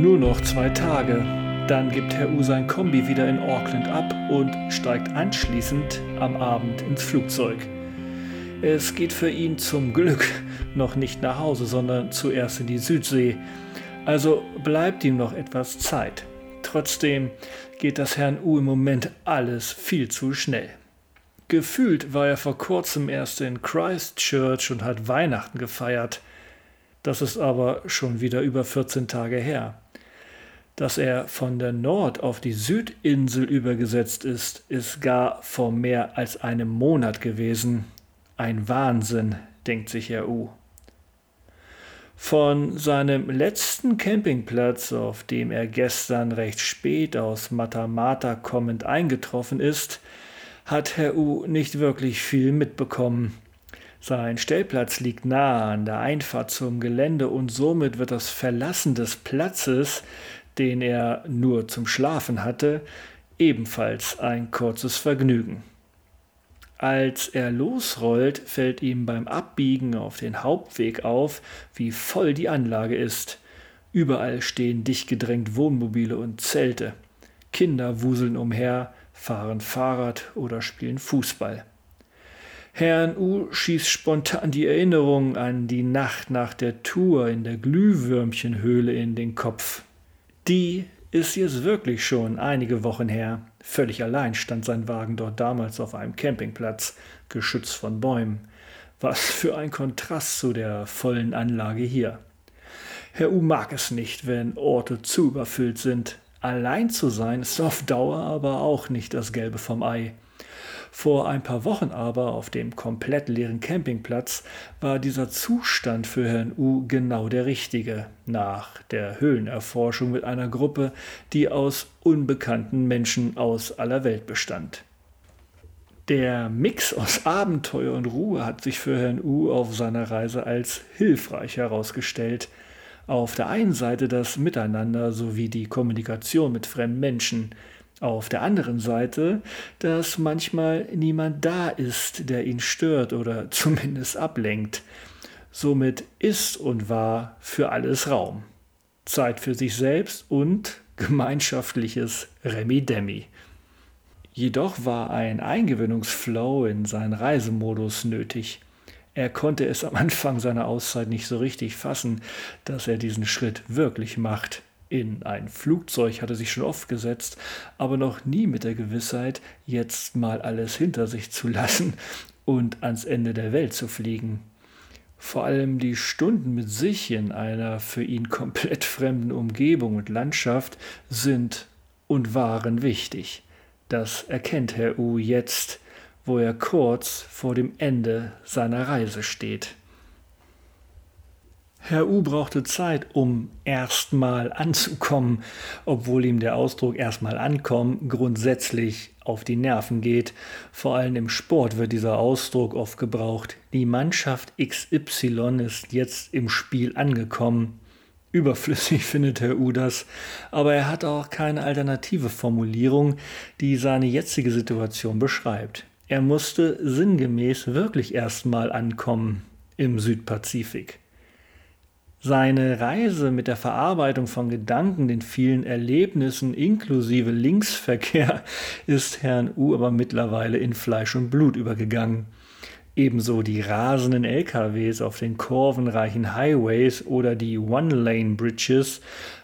Nur noch zwei Tage. Dann gibt Herr U sein Kombi wieder in Auckland ab und steigt anschließend am Abend ins Flugzeug. Es geht für ihn zum Glück noch nicht nach Hause, sondern zuerst in die Südsee. Also bleibt ihm noch etwas Zeit. Trotzdem geht das Herrn U im Moment alles viel zu schnell. Gefühlt war er vor kurzem erst in Christchurch und hat Weihnachten gefeiert. Das ist aber schon wieder über 14 Tage her. Dass er von der Nord- auf die Südinsel übergesetzt ist, ist gar vor mehr als einem Monat gewesen. Ein Wahnsinn, denkt sich Herr U. Von seinem letzten Campingplatz, auf dem er gestern recht spät aus Matamata kommend eingetroffen ist, hat Herr U nicht wirklich viel mitbekommen. Sein Stellplatz liegt nahe an der Einfahrt zum Gelände und somit wird das Verlassen des Platzes, den er nur zum Schlafen hatte, ebenfalls ein kurzes Vergnügen. Als er losrollt, fällt ihm beim Abbiegen auf den Hauptweg auf, wie voll die Anlage ist. Überall stehen dicht gedrängt Wohnmobile und Zelte. Kinder wuseln umher, fahren Fahrrad oder spielen Fußball. Herrn U schießt spontan die Erinnerung an die Nacht nach der Tour in der Glühwürmchenhöhle in den Kopf. Die ist jetzt wirklich schon einige Wochen her. Völlig allein stand sein Wagen dort damals auf einem Campingplatz, geschützt von Bäumen. Was für ein Kontrast zu der vollen Anlage hier. Herr U mag es nicht, wenn Orte zu überfüllt sind. Allein zu sein ist auf Dauer aber auch nicht das Gelbe vom Ei. Vor ein paar Wochen aber auf dem komplett leeren Campingplatz war dieser Zustand für Herrn U genau der richtige, nach der Höhlenerforschung mit einer Gruppe, die aus unbekannten Menschen aus aller Welt bestand. Der Mix aus Abenteuer und Ruhe hat sich für Herrn U auf seiner Reise als hilfreich herausgestellt – auf der einen Seite das Miteinander sowie die Kommunikation mit fremden Menschen, auf der anderen Seite, dass manchmal niemand da ist, der ihn stört oder zumindest ablenkt. Somit ist und war für alles Raum. Zeit für sich selbst und gemeinschaftliches Remi-Demi. Jedoch war ein Eingewöhnungsflow in seinen Reisemodus nötig. Er konnte es am Anfang seiner Auszeit nicht so richtig fassen, dass er diesen Schritt wirklich macht. In ein Flugzeug hatte sich schon oft gesetzt, aber noch nie mit der Gewissheit, jetzt mal alles hinter sich zu lassen und ans Ende der Welt zu fliegen. Vor allem die Stunden mit sich in einer für ihn komplett fremden Umgebung und Landschaft sind und waren wichtig. Das erkennt Herr U jetzt, wo er kurz vor dem Ende seiner Reise steht. Herr U brauchte Zeit, um erstmal anzukommen, obwohl ihm der Ausdruck erstmal ankommen grundsätzlich auf die Nerven geht. Vor allem im Sport wird dieser Ausdruck oft gebraucht. Die Mannschaft XY ist jetzt im Spiel angekommen. Überflüssig findet Herr U das, aber er hat auch keine alternative Formulierung, die seine jetzige Situation beschreibt. Er musste sinngemäß wirklich erstmal ankommen im Südpazifik. Seine Reise mit der Verarbeitung von Gedanken, den vielen Erlebnissen inklusive Linksverkehr ist Herrn U aber mittlerweile in Fleisch und Blut übergegangen. Ebenso die rasenden LKWs auf den kurvenreichen Highways oder die One-Lane-Bridges,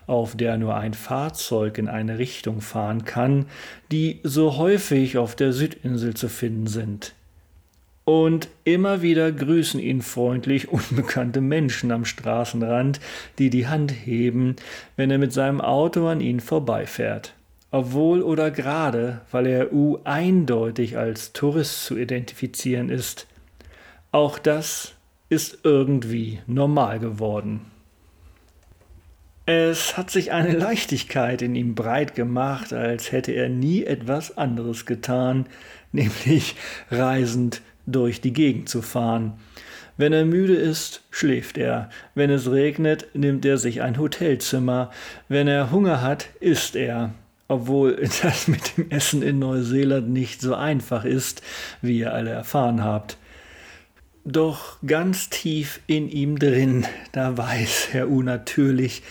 auf der nur ein Fahrzeug in eine Richtung fahren kann, die so häufig auf der Südinsel zu finden sind. Und immer wieder grüßen ihn freundlich unbekannte Menschen am Straßenrand, die die Hand heben, wenn er mit seinem Auto an ihnen vorbeifährt. Obwohl oder gerade, weil er U eindeutig als Tourist zu identifizieren ist. Auch das ist irgendwie normal geworden. Es hat sich eine Leichtigkeit in ihm breit gemacht, als hätte er nie etwas anderes getan, nämlich reisend durch die Gegend zu fahren. Wenn er müde ist, schläft er. Wenn es regnet, nimmt er sich ein Hotelzimmer. Wenn er Hunger hat, isst er. Obwohl das mit dem Essen in Neuseeland nicht so einfach ist, wie ihr alle erfahren habt. Doch ganz tief in ihm drin, da weiß Herr U natürlich,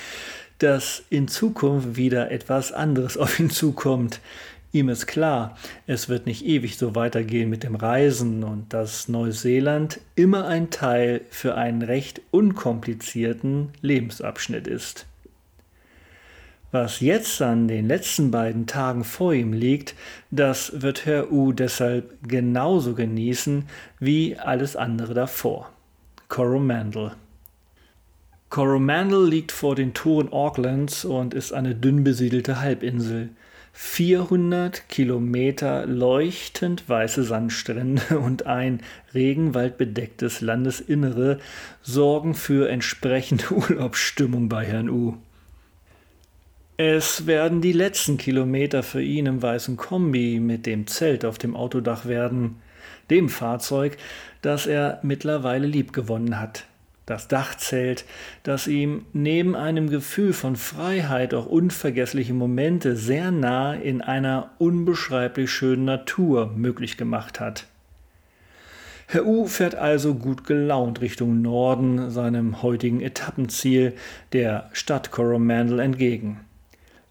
dass in Zukunft wieder etwas anderes auf ihn zukommt. Ihm ist klar, es wird nicht ewig so weitergehen mit dem Reisen und dass Neuseeland immer ein Teil für einen recht unkomplizierten Lebensabschnitt ist. Was jetzt an den letzten beiden Tagen vor ihm liegt, das wird Herr U deshalb genauso genießen wie alles andere davor. Coromandel. Coromandel liegt vor den Toren Aucklands und ist eine dünn besiedelte Halbinsel. 400 Kilometer leuchtend weiße Sandstrände und ein regenwaldbedecktes Landesinnere sorgen für entsprechende Urlaubsstimmung bei Herrn U. Es werden die letzten Kilometer für ihn im weißen Kombi mit dem Zelt auf dem Autodach werden, dem Fahrzeug, das er mittlerweile liebgewonnen hat. Das Dachzelt, das ihm neben einem Gefühl von Freiheit auch unvergessliche Momente sehr nah in einer unbeschreiblich schönen Natur möglich gemacht hat. Herr U fährt also gut gelaunt Richtung Norden, seinem heutigen Etappenziel, der Stadt Coromandel, entgegen.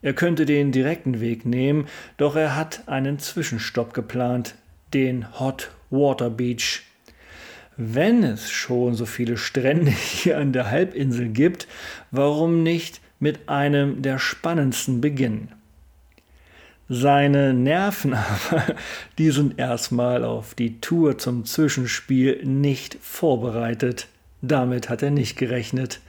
Er könnte den direkten Weg nehmen, doch er hat einen Zwischenstopp geplant, den Hot Water Beach. Wenn es schon so viele Strände hier an der Halbinsel gibt, warum nicht mit einem der spannendsten beginnen? Seine Nerven aber, die sind erstmal auf die Tour zum Zwischenspiel nicht vorbereitet. Damit hat er nicht gerechnet.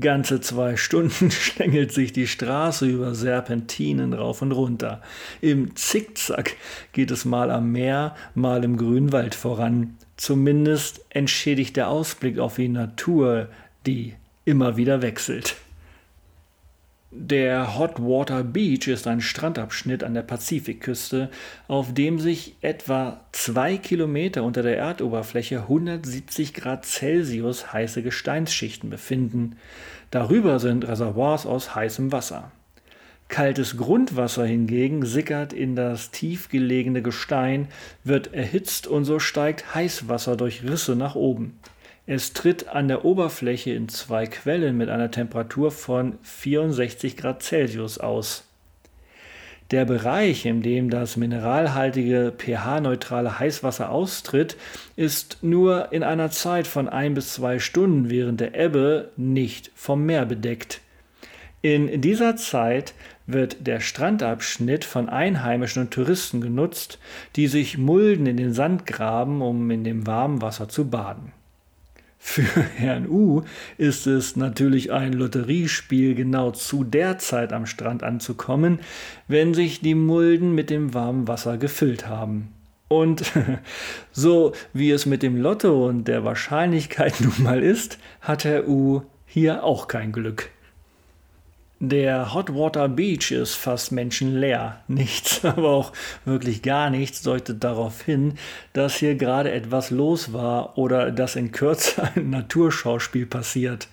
Ganze zwei Stunden schlängelt sich die Straße über Serpentinen rauf und runter. Im Zickzack geht es mal am Meer, mal im grünen Wald voran. Zumindest entschädigt der Ausblick auf die Natur, die immer wieder wechselt. Der Hot Water Beach ist ein Strandabschnitt an der Pazifikküste, auf dem sich etwa zwei Kilometer unter der Erdoberfläche 170 Grad Celsius heiße Gesteinsschichten befinden. Darüber sind Reservoirs aus heißem Wasser. Kaltes Grundwasser hingegen sickert in das tiefgelegene Gestein, wird erhitzt und so steigt Heißwasser durch Risse nach oben. Es tritt an der Oberfläche in zwei Quellen mit einer Temperatur von 64 Grad Celsius aus. Der Bereich, in dem das mineralhaltige pH-neutrale Heißwasser austritt, ist nur in einer Zeit von ein bis zwei Stunden während der Ebbe nicht vom Meer bedeckt. In dieser Zeit wird der Strandabschnitt von Einheimischen und Touristen genutzt, die sich Mulden in den Sand graben, um in dem warmen Wasser zu baden. Für Herrn U ist es natürlich ein Lotteriespiel, genau zu der Zeit am Strand anzukommen, wenn sich die Mulden mit dem warmen Wasser gefüllt haben. Und so wie es mit dem Lotto und der Wahrscheinlichkeit nun mal ist, hat Herr U hier auch kein Glück. Der Hotwater Beach ist fast menschenleer. Nichts, aber auch wirklich gar nichts deutet darauf hin, dass hier gerade etwas los war oder dass in Kürze ein Naturschauspiel passiert.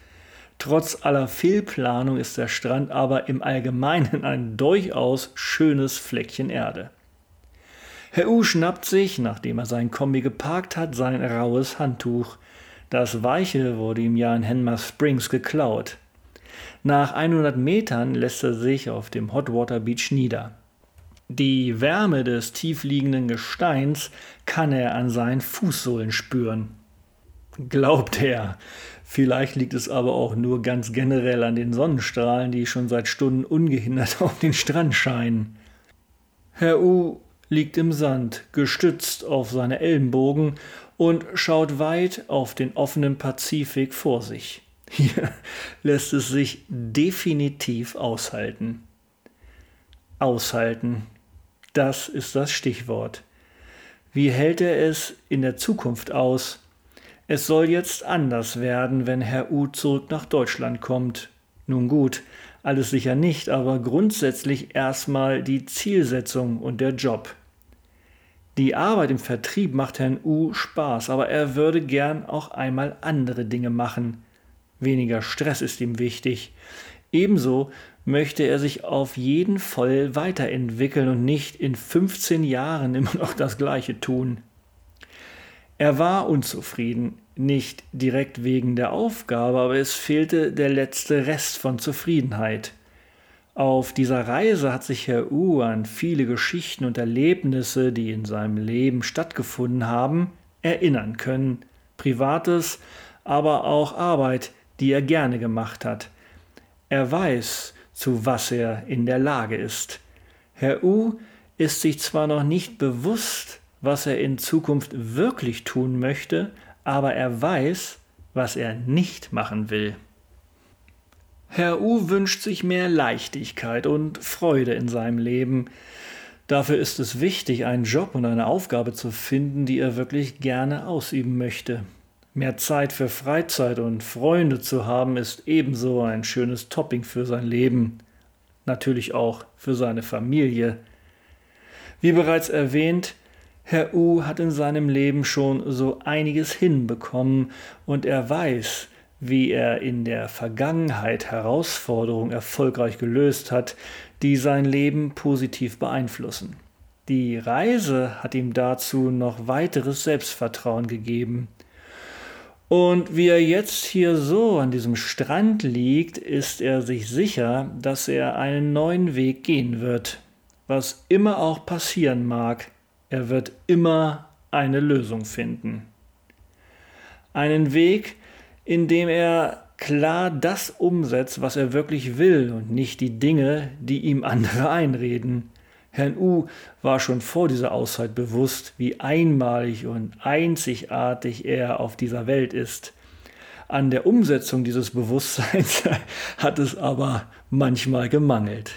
Trotz aller Fehlplanung ist der Strand aber im Allgemeinen ein durchaus schönes Fleckchen Erde. Herr U schnappt sich, nachdem er sein Kombi geparkt hat, sein raues Handtuch. Das weiche wurde ihm ja in Henmar Springs geklaut. Nach 100 Metern lässt er sich auf dem Hotwater Beach nieder. Die Wärme des tiefliegenden Gesteins kann er an seinen Fußsohlen spüren. Glaubt er. Vielleicht liegt es aber auch nur ganz generell an den Sonnenstrahlen, die schon seit Stunden ungehindert auf den Strand scheinen. Herr U liegt im Sand, gestützt auf seine Ellenbogen und schaut weit auf den offenen Pazifik vor sich. Hier lässt es sich definitiv aushalten. Aushalten, das ist das Stichwort. Wie hält er es in der Zukunft aus? Es soll jetzt anders werden, wenn Herr U zurück nach Deutschland kommt. Nun gut, alles sicher nicht, aber grundsätzlich erstmal die Zielsetzung und der Job. Die Arbeit im Vertrieb macht Herrn U Spaß, aber er würde gern auch einmal andere Dinge machen. Weniger Stress ist ihm wichtig. Ebenso möchte er sich auf jeden Fall weiterentwickeln und nicht in 15 Jahren immer noch das Gleiche tun. Er war unzufrieden, nicht direkt wegen der Aufgabe, aber es fehlte der letzte Rest von Zufriedenheit. Auf dieser Reise hat sich Herr U an viele Geschichten und Erlebnisse, die in seinem Leben stattgefunden haben, erinnern können. Privates, aber auch Arbeit, die er gerne gemacht hat. Er weiß, zu was er in der Lage ist. Herr U ist sich zwar noch nicht bewusst, was er in Zukunft wirklich tun möchte, aber er weiß, was er nicht machen will. Herr U wünscht sich mehr Leichtigkeit und Freude in seinem Leben. Dafür ist es wichtig, einen Job und eine Aufgabe zu finden, die er wirklich gerne ausüben möchte. Mehr Zeit für Freizeit und Freunde zu haben, ist ebenso ein schönes Topping für sein Leben. Natürlich auch für seine Familie. Wie bereits erwähnt, Herr U hat in seinem Leben schon so einiges hinbekommen und er weiß, wie er in der Vergangenheit Herausforderungen erfolgreich gelöst hat, die sein Leben positiv beeinflussen. Die Reise hat ihm dazu noch weiteres Selbstvertrauen gegeben. Und wie er jetzt hier so an diesem Strand liegt, ist er sich sicher, dass er einen neuen Weg gehen wird. Was immer auch passieren mag, er wird immer eine Lösung finden. Einen Weg, in dem er klar das umsetzt, was er wirklich will und nicht die Dinge, die ihm andere einreden. Herrn U war schon vor dieser Auszeit bewusst, wie einmalig und einzigartig er auf dieser Welt ist. An der Umsetzung dieses Bewusstseins hat es aber manchmal gemangelt.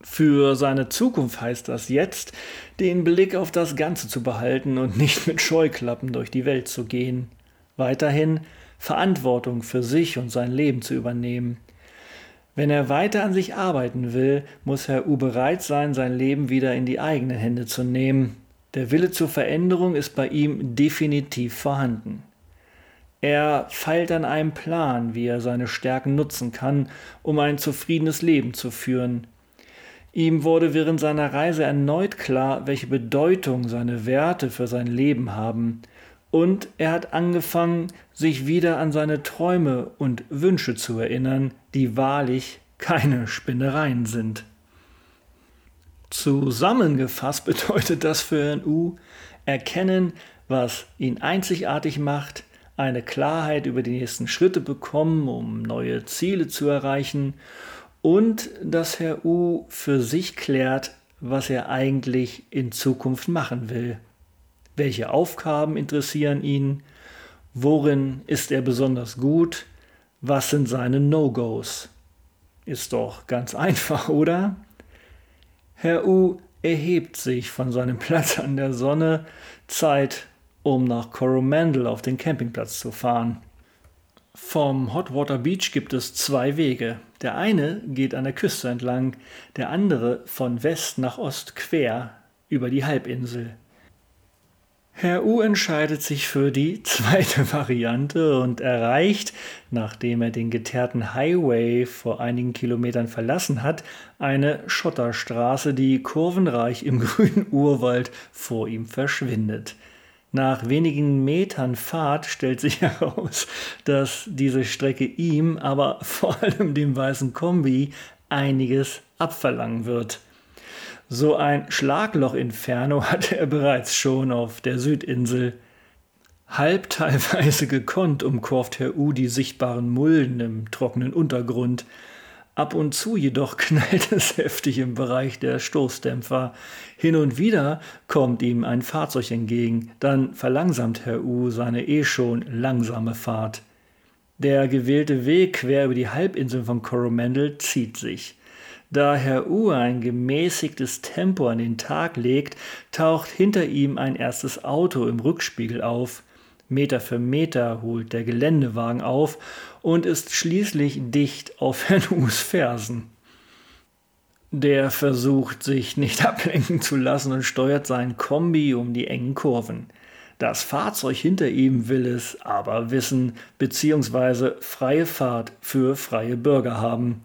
Für seine Zukunft heißt das jetzt, den Blick auf das Ganze zu behalten und nicht mit Scheuklappen durch die Welt zu gehen. Weiterhin Verantwortung für sich und sein Leben zu übernehmen. Wenn er weiter an sich arbeiten will, muss Herr U bereit sein, sein Leben wieder in die eigenen Hände zu nehmen. Der Wille zur Veränderung ist bei ihm definitiv vorhanden. Er feilt an einem Plan, wie er seine Stärken nutzen kann, um ein zufriedenes Leben zu führen. Ihm wurde während seiner Reise erneut klar, welche Bedeutung seine Werte für sein Leben haben, und er hat angefangen, sich wieder an seine Träume und Wünsche zu erinnern, die wahrlich keine Spinnereien sind. Zusammengefasst bedeutet das für Herrn U erkennen, was ihn einzigartig macht, eine Klarheit über die nächsten Schritte bekommen, um neue Ziele zu erreichen und dass Herr U für sich klärt, was er eigentlich in Zukunft machen will. Welche Aufgaben interessieren ihn? Worin ist er besonders gut? Was sind seine No-Gos? Ist doch ganz einfach, oder? Herr U erhebt sich von seinem Platz an der Sonne. Zeit, um nach Coromandel auf den Campingplatz zu fahren. Vom Hotwater Beach gibt es zwei Wege. Der eine geht an der Küste entlang, der andere von West nach Ost quer über die Halbinsel. Herr U entscheidet sich für die zweite Variante und erreicht, nachdem er den geteerten Highway vor einigen Kilometern verlassen hat, eine Schotterstraße, die kurvenreich im grünen Urwald vor ihm verschwindet. Nach wenigen Metern Fahrt stellt sich heraus, dass diese Strecke ihm, aber vor allem dem weißen Kombi, einiges abverlangen wird. So ein Schlagloch-Inferno hatte er bereits schon auf der Südinsel. Halb teilweise gekonnt umkurvt Herr U die sichtbaren Mulden im trockenen Untergrund. Ab und zu jedoch knallt es heftig im Bereich der Stoßdämpfer. Hin und wieder kommt ihm ein Fahrzeug entgegen, dann verlangsamt Herr U seine eh schon langsame Fahrt. Der gewählte Weg quer über die Halbinsel von Coromandel zieht sich. Da Herr U ein gemäßigtes Tempo an den Tag legt, taucht hinter ihm ein erstes Auto im Rückspiegel auf. Meter für Meter holt der Geländewagen auf und ist schließlich dicht auf Herrn U's Fersen. Der versucht, sich nicht ablenken zu lassen und steuert sein Kombi um die engen Kurven. Das Fahrzeug hinter ihm will es aber wissen, beziehungsweise freie Fahrt für freie Bürger haben.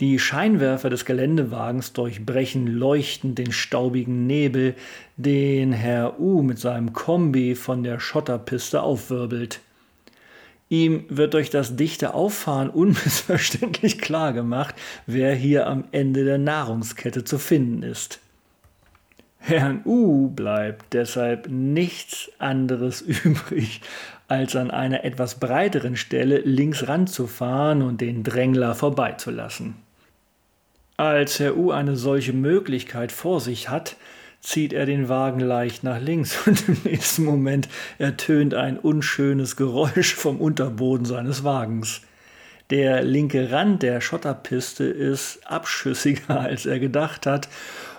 Die Scheinwerfer des Geländewagens durchbrechen leuchtend den staubigen Nebel, den Herr U mit seinem Kombi von der Schotterpiste aufwirbelt. Ihm wird durch das dichte Auffahren unmissverständlich klar gemacht, wer hier am Ende der Nahrungskette zu finden ist. Herrn U bleibt deshalb nichts anderes übrig, als an einer etwas breiteren Stelle links ranzufahren und den Drängler vorbeizulassen. Als Herr U eine solche Möglichkeit vor sich hat, zieht er den Wagen leicht nach links und im nächsten Moment ertönt ein unschönes Geräusch vom Unterboden seines Wagens. Der linke Rand der Schotterpiste ist abschüssiger, als er gedacht hat,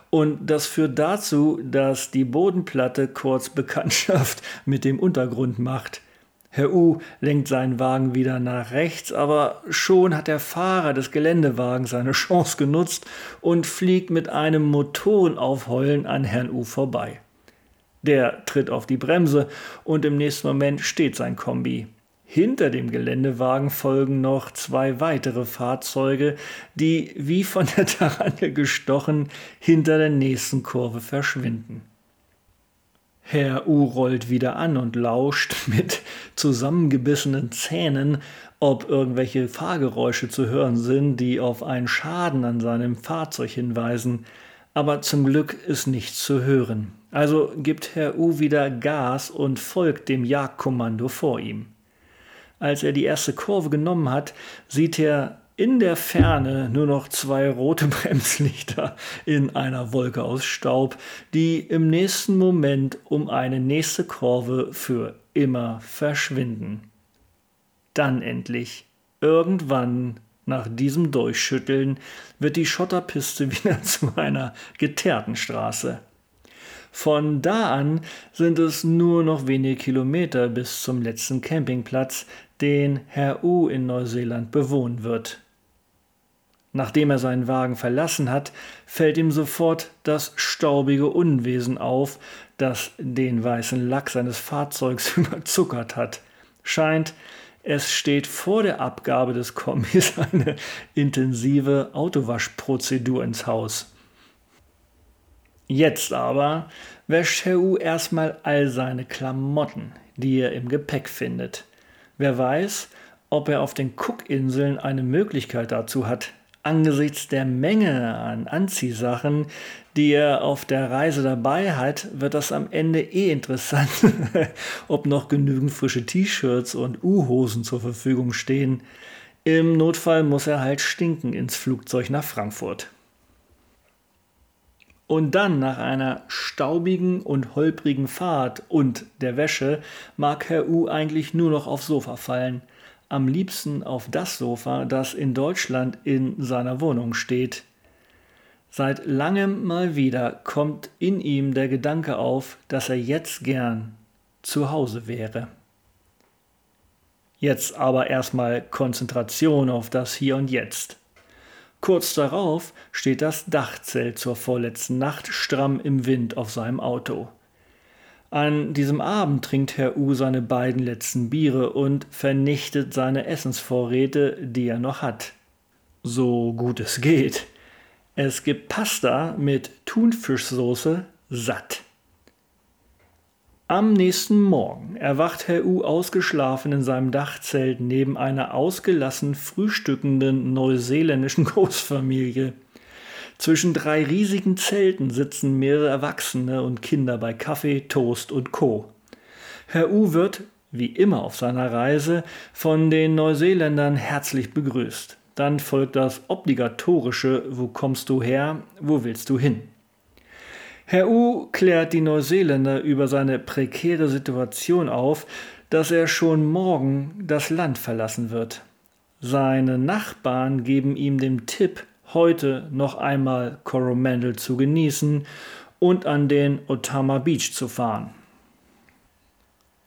und das führt dazu, dass die Bodenplatte kurz Bekanntschaft mit dem Untergrund macht. Herr U lenkt seinen Wagen wieder nach rechts, aber schon hat der Fahrer des Geländewagens seine Chance genutzt und fliegt mit einem Motorenaufheulen an Herrn U vorbei. Der tritt auf die Bremse und im nächsten Moment steht sein Kombi. Hinter dem Geländewagen folgen noch zwei weitere Fahrzeuge, die wie von der Tarantel gestochen hinter der nächsten Kurve verschwinden. Herr U rollt wieder an und lauscht mit zusammengebissenen Zähnen, ob irgendwelche Fahrgeräusche zu hören sind, die auf einen Schaden an seinem Fahrzeug hinweisen. Aber zum Glück ist nichts zu hören. Also gibt Herr U wieder Gas und folgt dem Jagdkommando vor ihm. Als er die erste Kurve genommen hat, sieht er in der Ferne nur noch zwei rote Bremslichter in einer Wolke aus Staub, die im nächsten Moment um eine nächste Kurve für immer verschwinden. Dann endlich, irgendwann nach diesem Durchschütteln, wird die Schotterpiste wieder zu einer geteerten Straße. Von da an sind es nur noch wenige Kilometer bis zum letzten Campingplatz, den Herr U in Neuseeland bewohnen wird. Nachdem er seinen Wagen verlassen hat, fällt ihm sofort das staubige Unwesen auf, das den weißen Lack seines Fahrzeugs überzuckert hat. Scheint, es steht vor der Abgabe des Kombis eine intensive Autowaschprozedur ins Haus. Jetzt aber wäscht Herr U erstmal all seine Klamotten, die er im Gepäck findet. Wer weiß, ob er auf den Cookinseln eine Möglichkeit dazu hat, angesichts der Menge an Anziehsachen, die er auf der Reise dabei hat, wird das am Ende eh interessant, ob noch genügend frische T-Shirts und U-Hosen zur Verfügung stehen. Im Notfall muss er halt stinken ins Flugzeug nach Frankfurt. Und dann nach einer staubigen und holprigen Fahrt und der Wäsche mag Herr U eigentlich nur noch aufs Sofa fallen – am liebsten auf das Sofa, das in Deutschland in seiner Wohnung steht. Seit langem mal wieder kommt in ihm der Gedanke auf, dass er jetzt gern zu Hause wäre. Jetzt aber erstmal Konzentration auf das Hier und Jetzt. Kurz darauf steht das Dachzelt zur vorletzten Nacht stramm im Wind auf seinem Auto. An diesem Abend trinkt Herr U seine beiden letzten Biere und vernichtet seine Essensvorräte, die er noch hat. So gut es geht. Es gibt Pasta mit Thunfischsoße satt. Am nächsten Morgen erwacht Herr U ausgeschlafen in seinem Dachzelt neben einer ausgelassen frühstückenden neuseeländischen Großfamilie. Zwischen drei riesigen Zelten sitzen mehrere Erwachsene und Kinder bei Kaffee, Toast und Co. Herr U wird, wie immer auf seiner Reise, von den Neuseeländern herzlich begrüßt. Dann folgt das obligatorische Wo kommst du her? Wo willst du hin? Herr U klärt die Neuseeländer über seine prekäre Situation auf, dass er schon morgen das Land verlassen wird. Seine Nachbarn geben ihm den Tipp, heute noch einmal Coromandel zu genießen und an den Otama Beach zu fahren.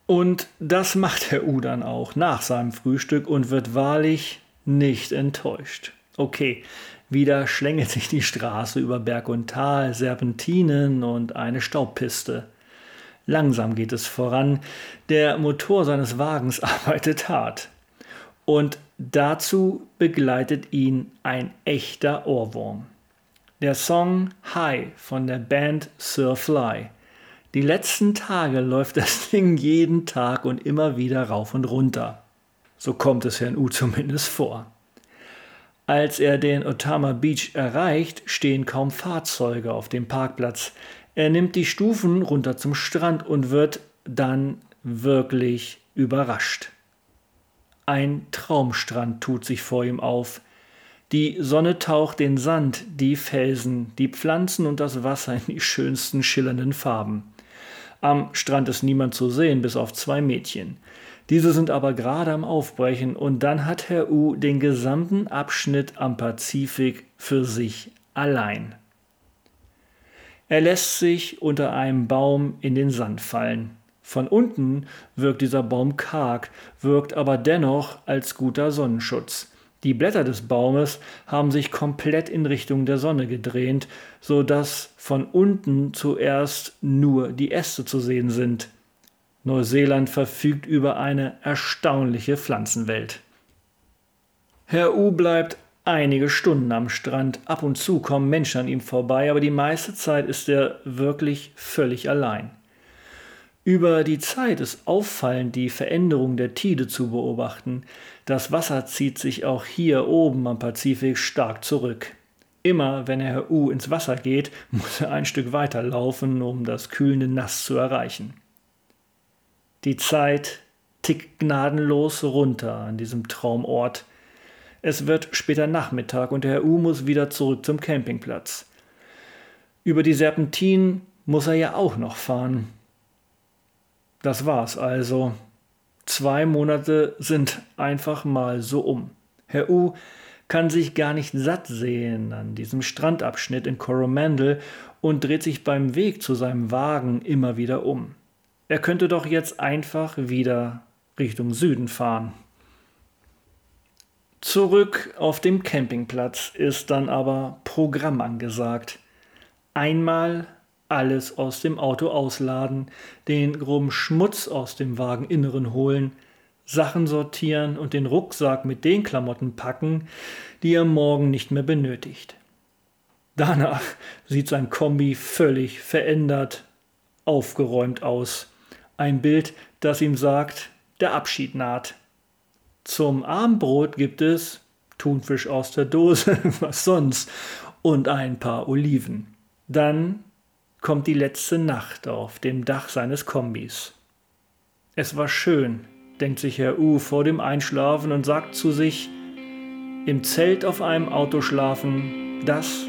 Und das macht Herr U dann auch nach seinem Frühstück und wird wahrlich nicht enttäuscht. Okay, wieder schlängelt sich die Straße über Berg und Tal, Serpentinen und eine Staubpiste. Langsam geht es voran, der Motor seines Wagens arbeitet hart. Und dazu begleitet ihn ein echter Ohrwurm. Der Song High von der Band Sir Fly. Die letzten Tage läuft das Ding jeden Tag und immer wieder rauf und runter. So kommt es Herrn U zumindest vor. Als er den Otama Beach erreicht, stehen kaum Fahrzeuge auf dem Parkplatz. Er nimmt die Stufen runter zum Strand und wird dann wirklich überrascht. Ein Traumstrand tut sich vor ihm auf. Die Sonne taucht den Sand, die Felsen, die Pflanzen und das Wasser in die schönsten schillernden Farben. Am Strand ist niemand zu sehen, bis auf zwei Mädchen. Diese sind aber gerade am Aufbrechen und dann hat Herr U den gesamten Abschnitt am Pazifik für sich allein. Er lässt sich unter einem Baum in den Sand fallen. Von unten wirkt dieser Baum karg, wirkt aber dennoch als guter Sonnenschutz. Die Blätter des Baumes haben sich komplett in Richtung der Sonne gedreht, so dass von unten zuerst nur die Äste zu sehen sind. Neuseeland verfügt über eine erstaunliche Pflanzenwelt. Herr U bleibt einige Stunden am Strand. Ab und zu kommen Menschen an ihm vorbei, aber die meiste Zeit ist er wirklich völlig allein. Über die Zeit ist auffallend die Veränderung der Tide zu beobachten. Das Wasser zieht sich auch hier oben am Pazifik stark zurück. Immer wenn Herr U ins Wasser geht, muss er ein Stück weiter laufen, um das kühlende Nass zu erreichen. Die Zeit tickt gnadenlos runter an diesem Traumort. Es wird später Nachmittag und Herr U muss wieder zurück zum Campingplatz. Über die Serpentinen muss er ja auch noch fahren. Das war's also. Zwei Monate sind einfach mal so um. Herr U kann sich gar nicht satt sehen an diesem Strandabschnitt in Coromandel und dreht sich beim Weg zu seinem Wagen immer wieder um. Er könnte doch jetzt einfach wieder Richtung Süden fahren. Zurück auf dem Campingplatz ist dann aber Programm angesagt. Einmal alles aus dem Auto ausladen, den groben Schmutz aus dem Wageninneren holen, Sachen sortieren und den Rucksack mit den Klamotten packen, die er morgen nicht mehr benötigt. Danach sieht sein Kombi völlig verändert, aufgeräumt aus. Ein Bild, das ihm sagt, der Abschied naht. Zum Abendbrot gibt es Thunfisch aus der Dose, was sonst, und ein paar Oliven. Dann kommt die letzte Nacht auf dem Dach seines Kombis. Es war schön, denkt sich Herr U vor dem Einschlafen und sagt zu sich, im Zelt auf einem Auto schlafen, das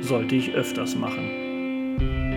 sollte ich öfters machen.